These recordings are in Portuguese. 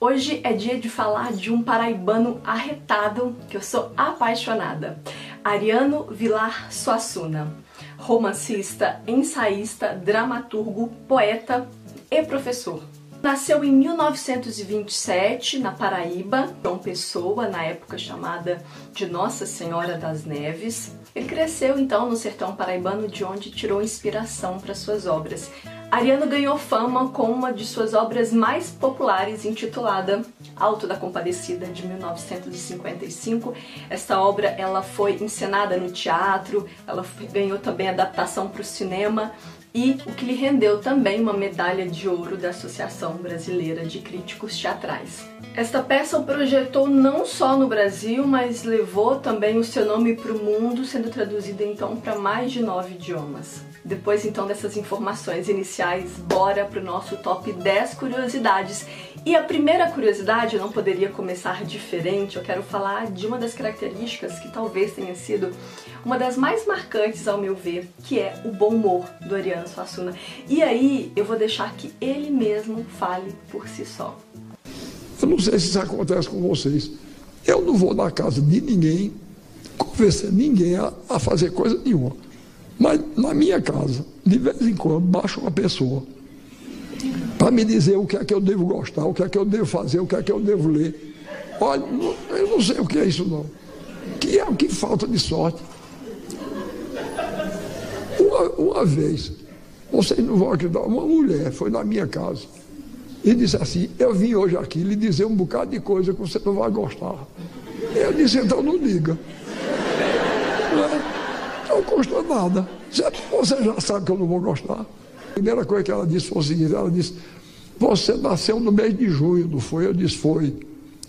Hoje é dia de falar de um paraibano arretado que eu sou apaixonada. Ariano Vilar Suassuna, romancista, ensaísta, dramaturgo, poeta e professor. Nasceu em 1927 na Paraíba, João Pessoa, na época chamada de Nossa Senhora das Neves. Ele cresceu então no sertão paraibano, de onde tirou inspiração para suas obras. Ariano ganhou fama com uma de suas obras mais populares, intitulada Alto da Compadecida, de 1955. Esta obra ela foi encenada no teatro, ela ganhou também adaptação para o cinema e o que lhe rendeu também uma medalha de ouro da Associação Brasileira de Críticos Teatrais. Esta peça o projetou não só no Brasil, mas levou também o seu nome para o mundo, sendo traduzida então para mais de nove idiomas. Depois então dessas informações iniciais, bora para o nosso top 10 curiosidades. E a primeira curiosidade não poderia começar diferente, eu quero falar de uma das características que talvez tenha sido uma das mais marcantes ao meu ver, que é o bom humor do Ariano Suassuna. E aí eu vou deixar que ele mesmo fale por si só. Eu não sei se isso acontece com vocês. Eu não vou na casa de ninguém convencer ninguém a, a fazer coisa nenhuma. Mas na minha casa, de vez em quando, baixa uma pessoa para me dizer o que é que eu devo gostar, o que é que eu devo fazer, o que é que eu devo ler. Olha, eu não sei o que é isso não. Que é o que falta de sorte. Uma, uma vez, vocês não vão acreditar, uma mulher foi na minha casa e disse assim, eu vim hoje aqui lhe dizer um bocado de coisa que você não vai gostar. Eu disse, então não diga. Custa nada. Você já sabe que eu não vou gostar. A primeira coisa que ela disse foi o seguinte: ela disse, você nasceu no mês de junho, não foi? Eu disse, foi.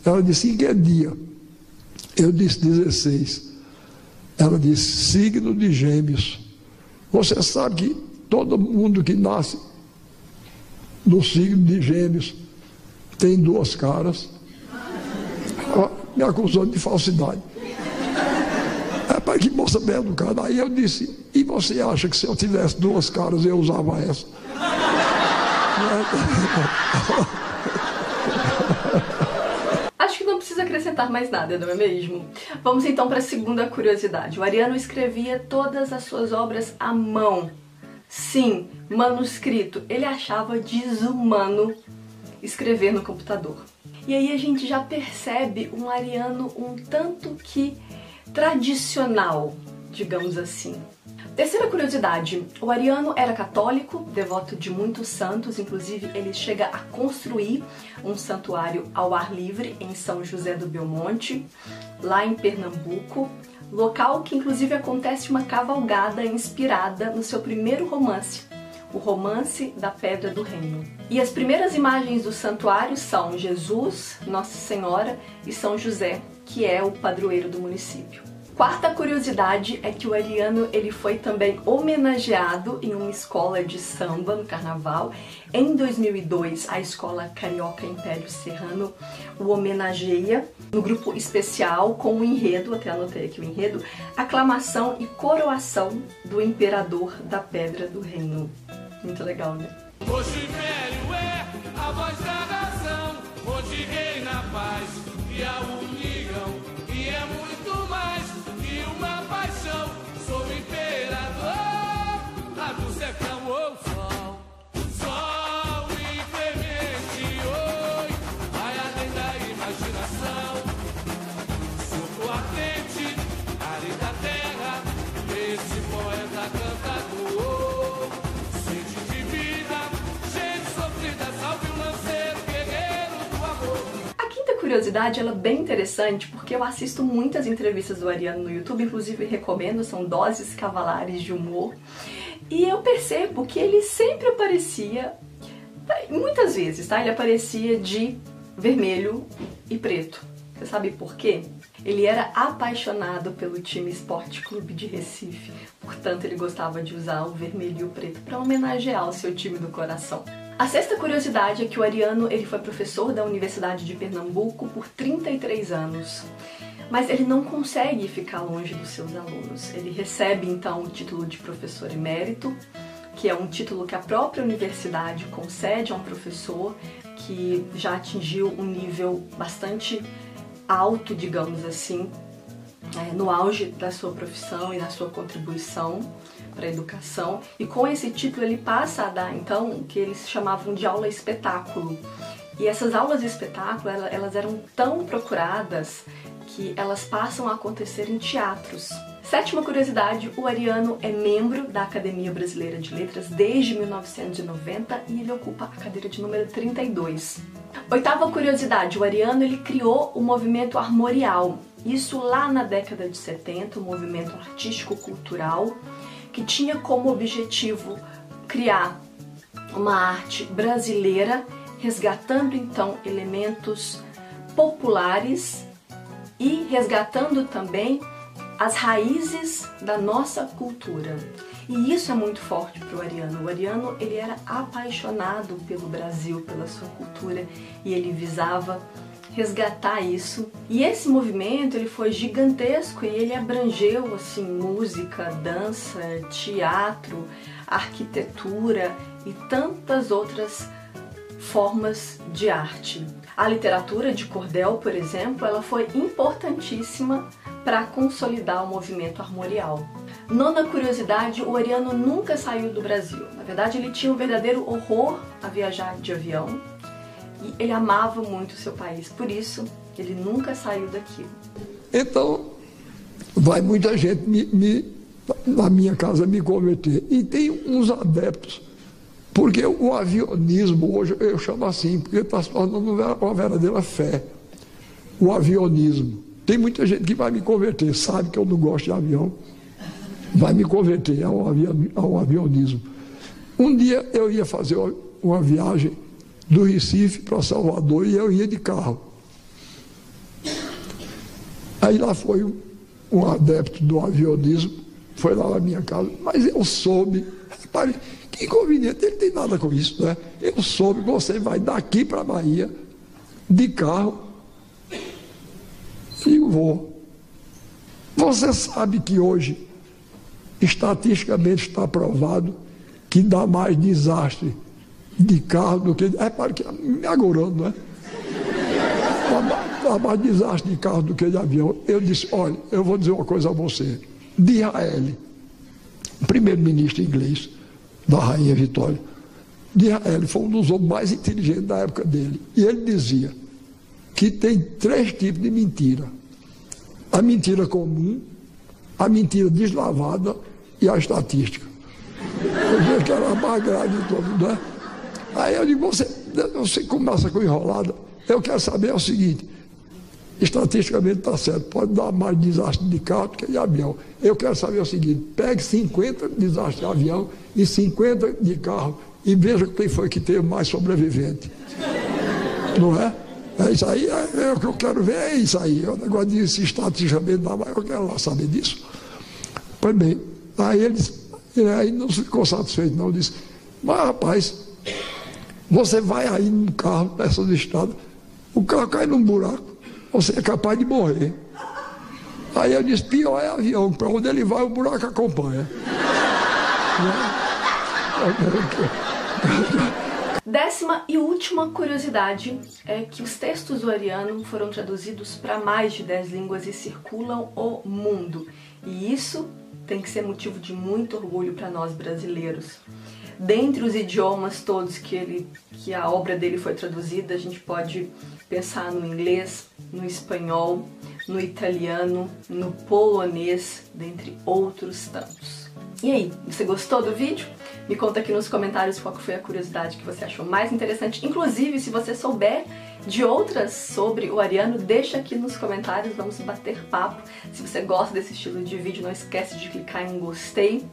Ela disse, em que dia? Eu disse, 16. Ela disse, signo de gêmeos. Você sabe que todo mundo que nasce no signo de gêmeos tem duas caras. Ela me acusou de falsidade que moça bem educada. Aí eu disse, e você acha que se eu tivesse duas caras eu usava essa? Acho que não precisa acrescentar mais nada, não é mesmo? Vamos então para a segunda curiosidade. O Ariano escrevia todas as suas obras à mão. Sim, manuscrito. Ele achava desumano escrever no computador. E aí a gente já percebe um Ariano um tanto que tradicional, digamos assim. Terceira curiosidade: o Ariano era católico, devoto de muitos santos, inclusive ele chega a construir um santuário ao ar livre em São José do Belmonte, lá em Pernambuco, local que inclusive acontece uma cavalgada inspirada no seu primeiro romance, o Romance da Pedra do Reino. E as primeiras imagens do santuário são Jesus, Nossa Senhora e São José, que é o padroeiro do município. Quarta curiosidade é que o Ariano ele foi também homenageado em uma escola de samba no carnaval. Em 2002, a escola Carioca Império Serrano o homenageia no grupo especial com o enredo, até anotei aqui o enredo, aclamação e coroação do imperador da Pedra do Reino. Muito legal, né? Hoje curiosidade, ela é bem interessante porque eu assisto muitas entrevistas do Ariano no YouTube, inclusive recomendo, são doses cavalares de humor. E eu percebo que ele sempre aparecia, muitas vezes, tá? Ele aparecia de vermelho e preto. Você sabe por quê? Ele era apaixonado pelo time Esporte Clube de Recife, portanto ele gostava de usar o vermelho e o preto para homenagear o seu time do coração. A sexta curiosidade é que o Ariano ele foi professor da Universidade de Pernambuco por 33 anos. Mas ele não consegue ficar longe dos seus alunos. Ele recebe então o título de professor emérito, que é um título que a própria universidade concede a um professor que já atingiu um nível bastante alto, digamos assim, é, no auge da sua profissão e na sua contribuição para a educação. E com esse título ele passa a dar então o que eles chamavam de aula espetáculo. E essas aulas de espetáculo elas eram tão procuradas que elas passam a acontecer em teatros. Sétima curiosidade, o Ariano é membro da Academia Brasileira de Letras desde 1990 e ele ocupa a cadeira de número 32. Oitava curiosidade, o Ariano ele criou o movimento armorial. Isso lá na década de 70, um movimento artístico-cultural que tinha como objetivo criar uma arte brasileira, resgatando então elementos populares e resgatando também as raízes da nossa cultura. E isso é muito forte para o Ariano. O Ariano ele era apaixonado pelo Brasil, pela sua cultura e ele visava resgatar isso. E esse movimento ele foi gigantesco e ele abrangeu assim música, dança, teatro, arquitetura e tantas outras formas de arte. A literatura de cordel, por exemplo, ela foi importantíssima para consolidar o movimento armorial. Nona curiosidade, o Ariano nunca saiu do Brasil. Na verdade, ele tinha um verdadeiro horror a viajar de avião e ele amava muito o seu país. Por isso, ele nunca saiu daqui. Então, vai muita gente me, me, na minha casa me converter. E tem uns adeptos, porque o avionismo, hoje eu chamo assim, porque está se tornando uma verdadeira fé. O avionismo. Tem muita gente que vai me converter, sabe que eu não gosto de avião, vai me converter ao avionismo. Um dia eu ia fazer uma viagem do Recife para Salvador e eu ia de carro. Aí lá foi um, adepto do avionismo, foi lá na minha casa, mas eu soube, repare, que inconveniente, ele tem nada com isso, né? Eu soube que você vai daqui para a Bahia de carro e vou. Você sabe que hoje, estatisticamente está provado que dá mais desastre de carro do que. É para que me agorando, não é? Dá mais desastre de carro do que de avião. Eu disse: olha, eu vou dizer uma coisa a você. De Israel, primeiro-ministro inglês da Rainha Vitória, de Israel foi um dos homens mais inteligentes da época dele. E ele dizia que tem três tipos de mentira: a mentira comum, a mentira deslavada e a estatística. Eu que era a mais grave de todos, não é? Aí eu digo, você, você começa com enrolada. Eu quero saber o seguinte, estatisticamente está certo, pode dar mais desastre de carro do que de avião. Eu quero saber o seguinte, pegue 50 desastres de avião e 50 de carro e veja quem foi que teve mais sobrevivente. Não é? É isso aí, é, é, o que eu quero ver, é isso aí. É o negócio de se estatisticamente dar mais, eu quero lá saber disso. Pois bem, aí ele disse, aí não ficou satisfeito, não, disse, mas rapaz, você vai aí no carro, nessas estradas, o carro cai num buraco, você é capaz de morrer. Aí eu disse, pior é avião, para onde ele vai, o buraco acompanha. Décima e última curiosidade é que os textos do Ariano foram traduzidos para mais de 10 línguas e circulam o mundo. E isso tem que ser motivo de muito orgulho para nós brasileiros. Dentre os idiomas todos que, ele, que a obra dele foi traduzida, a gente pode pensar no inglês, no espanhol, no italiano, no polonês, dentre outros tantos. E aí, você gostou do vídeo? Me conta aqui nos comentários qual foi a curiosidade que você achou mais interessante. Inclusive, se você souber de outras sobre o Ariano, deixa aqui nos comentários, vamos bater papo. Se você gosta desse estilo de vídeo, não esquece de clicar em gostei.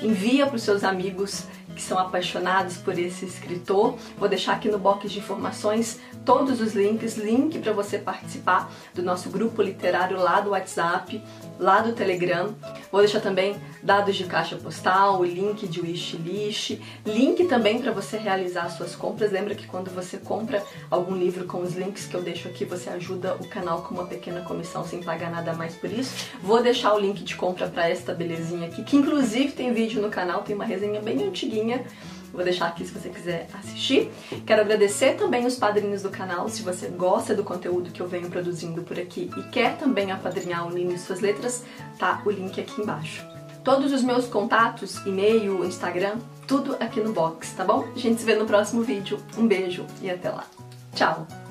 Envia para os seus amigos que são apaixonados por esse escritor. Vou deixar aqui no box de informações todos os links, link para você participar do nosso grupo literário lá do WhatsApp, lá do Telegram. Vou deixar também dados de caixa postal, o link de wishlist, link também para você realizar suas compras. Lembra que quando você compra algum livro com os links que eu deixo aqui, você ajuda o canal com uma pequena comissão sem pagar nada mais por isso. Vou deixar o link de compra para esta belezinha aqui, que inclusive tem vídeo no canal, tem uma resenha bem antiguinha historinha. Vou deixar aqui se você quiser assistir. Quero agradecer também os padrinhos do canal. Se você gosta do conteúdo que eu venho produzindo por aqui e quer também apadrinhar o Nino e suas letras, tá o link aqui embaixo. Todos os meus contatos, e-mail, Instagram, tudo aqui no box, tá bom? A gente se vê no próximo vídeo. Um beijo e até lá. Tchau!